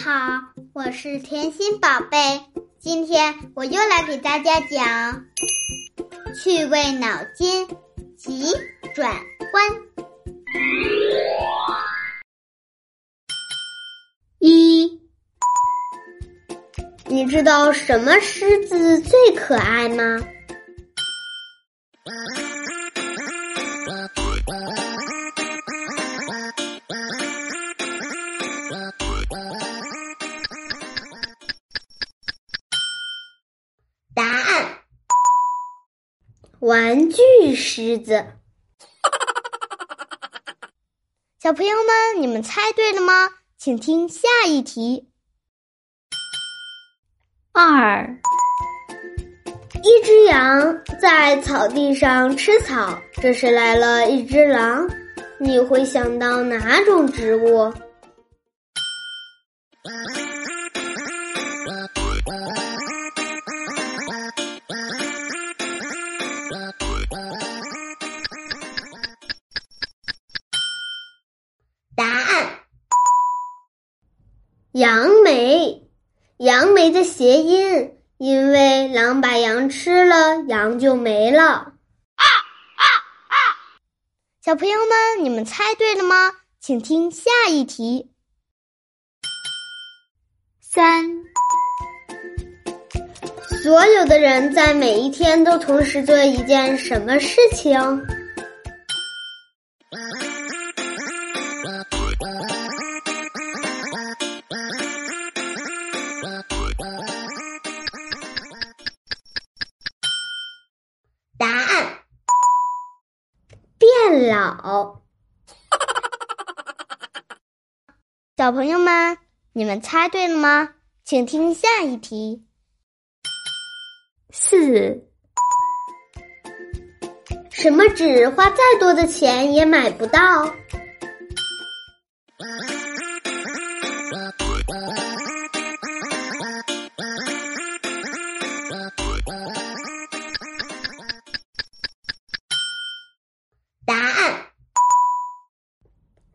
好，我是甜心宝贝。今天我又来给大家讲趣味脑筋急转弯。一，你知道什么狮子最可爱吗？玩具狮子。小朋友们，你们猜对了吗？请听下一题。二，一只羊在草地上吃草，这时来了一只狼，你会想到哪种植物？杨梅。杨梅的谐音，因为狼把羊吃了，羊就没了。啊啊啊！小朋友们，你们猜对了吗？请听下一题。三，所有的人在每一天都同时做一件什么事情？老。小朋友们，你们猜对了吗？请听下一题。四，什么纸花再多的钱也买不到？